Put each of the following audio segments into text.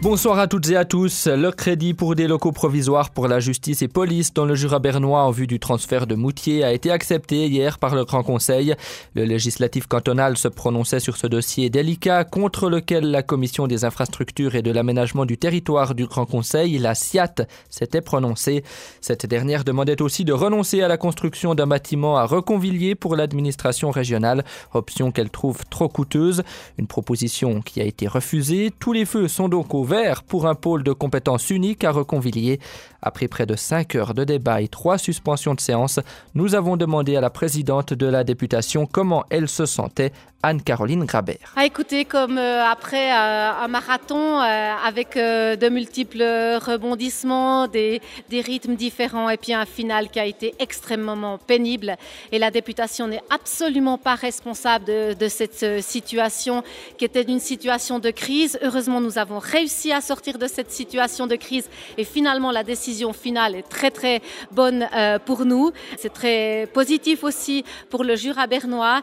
Bonsoir à toutes et à tous. Le crédit pour des locaux provisoires pour la justice et police dans le Jura bernois en vue du transfert de Moutier a été accepté hier par le Grand Conseil. Le législatif cantonal se prononçait sur ce dossier délicat contre lequel la Commission des infrastructures et de l'aménagement du territoire du Grand Conseil, la SIAT, s'était prononcée. Cette dernière demandait aussi de renoncer à la construction d'un bâtiment à Reconvilliers pour l'administration régionale, option qu'elle trouve trop coûteuse. Une proposition qui a été refusée. Tous les feux sont donc au pour un pôle de compétences unique à Reconvilliers. Après près de 5 heures de débat et trois suspensions de séance, nous avons demandé à la présidente de la députation comment elle se sentait Anne-Caroline Grabert. À écouter comme euh, après euh, un marathon euh, avec de multiples rebondissements, des, des, rythmes différents et puis un final qui a été extrêmement pénible. Et la députation n'est absolument pas responsable de, de cette situation qui était une situation de crise. Heureusement, nous avons réussi à sortir de cette situation de crise et finalement la décision finale est très très bonne pour nous. C'est très positif aussi pour le Jura bernois.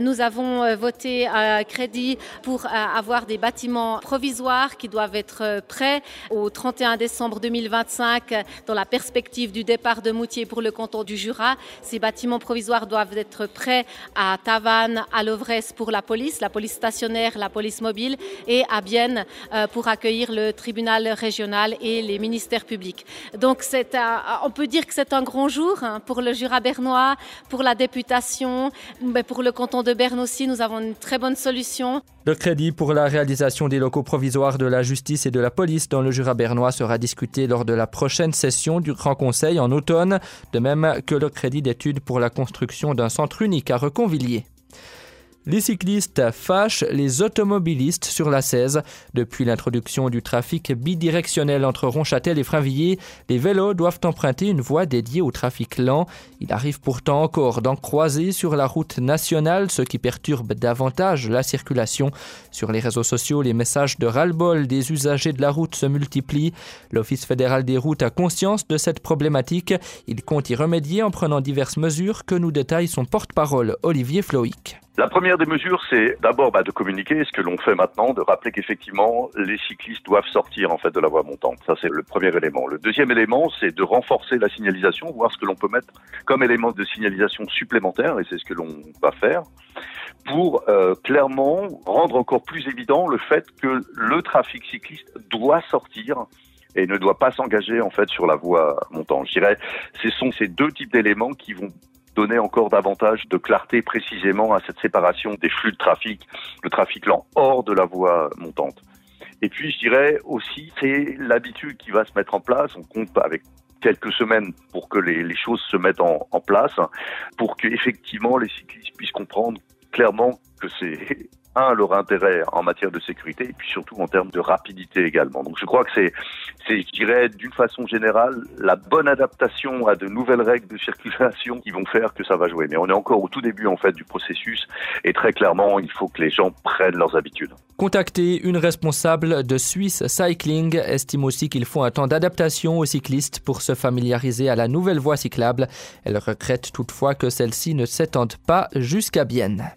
Nous avons voté un crédit pour euh, avoir des bâtiments provisoires qui doivent être euh, prêts au 31 décembre 2025 dans la perspective du départ de Moutier pour le canton du Jura. Ces bâtiments provisoires doivent être prêts à Tavannes, à Lovres pour la police, la police stationnaire, la police mobile et à Bienne euh, pour accueillir le tribunal régional et les ministères publics. Donc on peut dire que c'est un grand jour hein, pour le Jura bernois, pour la députation, mais pour le canton de Berne aussi. Nous avons une très bonne solution. Le crédit pour la réalisation des locaux provisoires de la justice et de la police dans le Jura bernois sera discuté lors de la prochaine session du Grand Conseil en automne, de même que le crédit d'études pour la construction d'un centre unique à Reconvilliers. Les cyclistes fâchent les automobilistes sur la 16. Depuis l'introduction du trafic bidirectionnel entre Ronchâtel et Frainvilliers, les vélos doivent emprunter une voie dédiée au trafic lent. Il arrive pourtant encore d'en croiser sur la route nationale, ce qui perturbe davantage la circulation. Sur les réseaux sociaux, les messages de ras-le-bol des usagers de la route se multiplient. L'Office fédéral des routes a conscience de cette problématique. Il compte y remédier en prenant diverses mesures que nous détaille son porte-parole Olivier Floïc. La première des mesures, c'est d'abord bah, de communiquer, ce que l'on fait maintenant, de rappeler qu'effectivement, les cyclistes doivent sortir en fait de la voie montante. Ça, c'est le premier élément. Le deuxième élément, c'est de renforcer la signalisation, voir ce que l'on peut mettre comme élément de signalisation supplémentaire, et c'est ce que l'on va faire pour euh, clairement rendre encore plus évident le fait que le trafic cycliste doit sortir et ne doit pas s'engager en fait sur la voie montante. Je dirais, ce sont ces deux types d'éléments qui vont donner encore davantage de clarté précisément à cette séparation des flux de trafic, le trafic lent hors de la voie montante. Et puis je dirais aussi, c'est l'habitude qui va se mettre en place. On compte avec quelques semaines pour que les, choses se mettent en, en place, pour que effectivement les cyclistes puissent comprendre clairement que c'est un, leur intérêt en matière de sécurité et puis surtout en termes de rapidité également. Donc je crois que c'est, je dirais, d'une façon générale, la bonne adaptation à de nouvelles règles de circulation qui vont faire que ça va jouer. Mais on est encore au tout début en fait du processus et très clairement, il faut que les gens prennent leurs habitudes. Contacter une responsable de Swiss Cycling estime aussi qu'il faut un temps d'adaptation aux cyclistes pour se familiariser à la nouvelle voie cyclable. Elle regrette toutefois que celle-ci ne s'étende pas jusqu'à Bienne.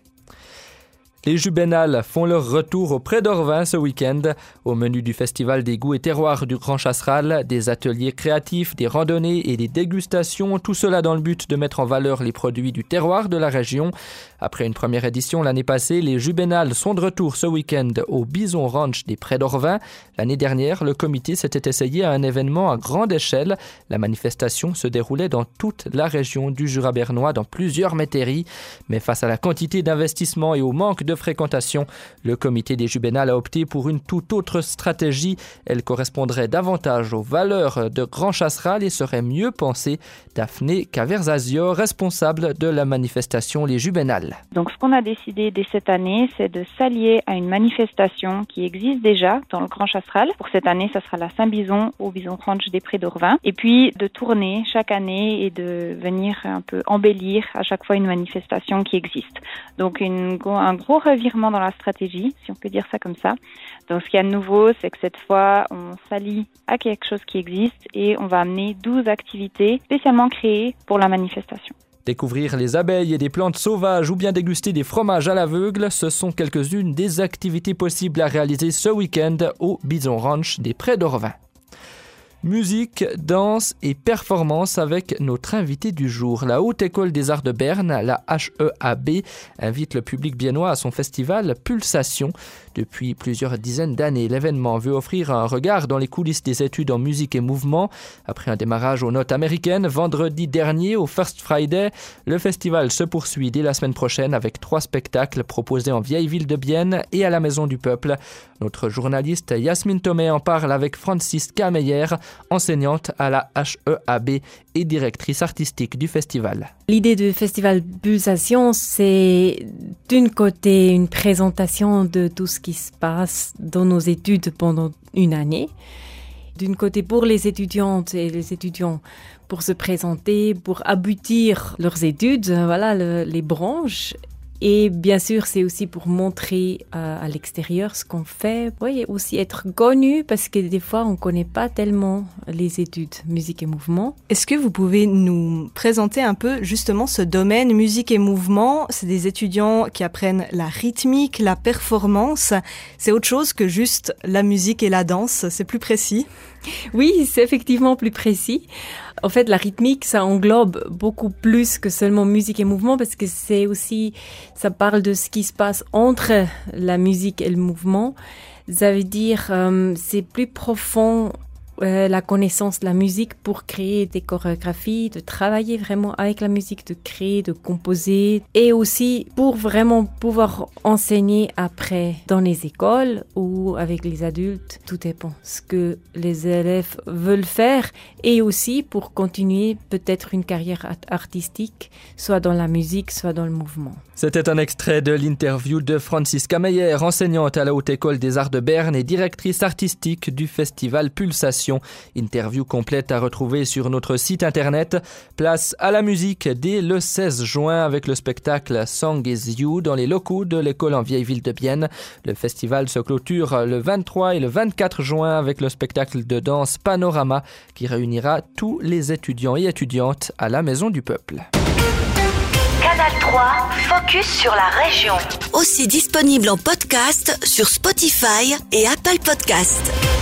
Les Jubenales font leur retour au Pré d'Orvin ce week-end. Au menu du Festival des goûts et terroirs du Grand Chasseral, des ateliers créatifs, des randonnées et des dégustations, tout cela dans le but de mettre en valeur les produits du terroir de la région. Après une première édition l'année passée, les Jubenales sont de retour ce week-end au Bison Ranch des Prés d'Orvin. L'année dernière, le comité s'était essayé à un événement à grande échelle. La manifestation se déroulait dans toute la région du Jura bernois, dans plusieurs métairies. Mais face à la quantité d'investissement et au manque de fréquentation. Le comité des Jubenales a opté pour une toute autre stratégie. Elle correspondrait davantage aux valeurs de Grand Chasseral et serait mieux pensée. Daphné Caverzazio, responsable de la manifestation Les Jubenales. Donc ce qu'on a décidé dès cette année, c'est de s'allier à une manifestation qui existe déjà dans le Grand Chasseral. Pour cette année, ça sera la Saint-Bison au Bison Ranch des Prés d'Orvin. Et puis de tourner chaque année et de venir un peu embellir à chaque fois une manifestation qui existe. Donc un gros revirement dans la stratégie, si on peut dire ça comme ça. Donc ce qu'il y a de nouveau, c'est que cette fois, on s'allie à quelque chose qui existe et on va amener 12 activités spécialement créées pour la manifestation. Découvrir les abeilles et des plantes sauvages ou bien déguster des fromages à l'aveugle, ce sont quelques-unes des activités possibles à réaliser ce week-end au Bison Ranch des Prés d'Orvin. Musique, danse et performance avec notre invité du jour. La Haute École des Arts de Berne, la HEAB, invite le public biennois à son festival Pulsation. Depuis plusieurs dizaines d'années, l'événement veut offrir un regard dans les coulisses des études en musique et mouvement. Après un démarrage aux notes américaines vendredi dernier au First Friday, le festival se poursuit dès la semaine prochaine avec trois spectacles proposés en vieille ville de Bienne et à la Maison du Peuple. Notre journaliste Yasmine Thomé en parle avec Francis Kameyer, enseignante à la HEAB et directrice artistique du festival. L'idée du festival Pulsation, c'est d'une côté une présentation de tout ce qui se passe dans nos études pendant une année. D'une côté pour les étudiantes et les étudiants pour se présenter, pour aboutir leurs études, voilà le, les branches et bien sûr, c'est aussi pour montrer euh, à l'extérieur ce qu'on fait. Oui, aussi être connu parce que des fois, on ne connaît pas tellement les études musique et mouvement. Est-ce que vous pouvez nous présenter un peu justement ce domaine musique et mouvement? C'est des étudiants qui apprennent la rythmique, la performance. C'est autre chose que juste la musique et la danse. C'est plus précis? Oui, c'est effectivement plus précis. En fait, la rythmique, ça englobe beaucoup plus que seulement musique et mouvement parce que c'est aussi, ça parle de ce qui se passe entre la musique et le mouvement. Ça veut dire, euh, c'est plus profond euh, la connaissance de la musique pour créer des chorégraphies, de travailler vraiment avec la musique, de créer, de composer et aussi pour vraiment pouvoir enseigner après dans les écoles ou avec les adultes. Tout dépend ce que les élèves veulent faire et aussi pour continuer peut-être une carrière artistique, soit dans la musique, soit dans le mouvement. C'était un extrait de l'interview de Francisca Meyer, enseignante à la Haute École des Arts de Berne et directrice artistique du festival Pulsation. Interview complète à retrouver sur notre site internet. Place à la musique dès le 16 juin avec le spectacle Song is You dans les locaux de l'école en vieille ville de Bienne. Le festival se clôture le 23 et le 24 juin avec le spectacle de danse Panorama qui réunira tous les étudiants et étudiantes à la Maison du Peuple. Canal 3, focus sur la région. Aussi disponible en podcast sur Spotify et Apple Podcast.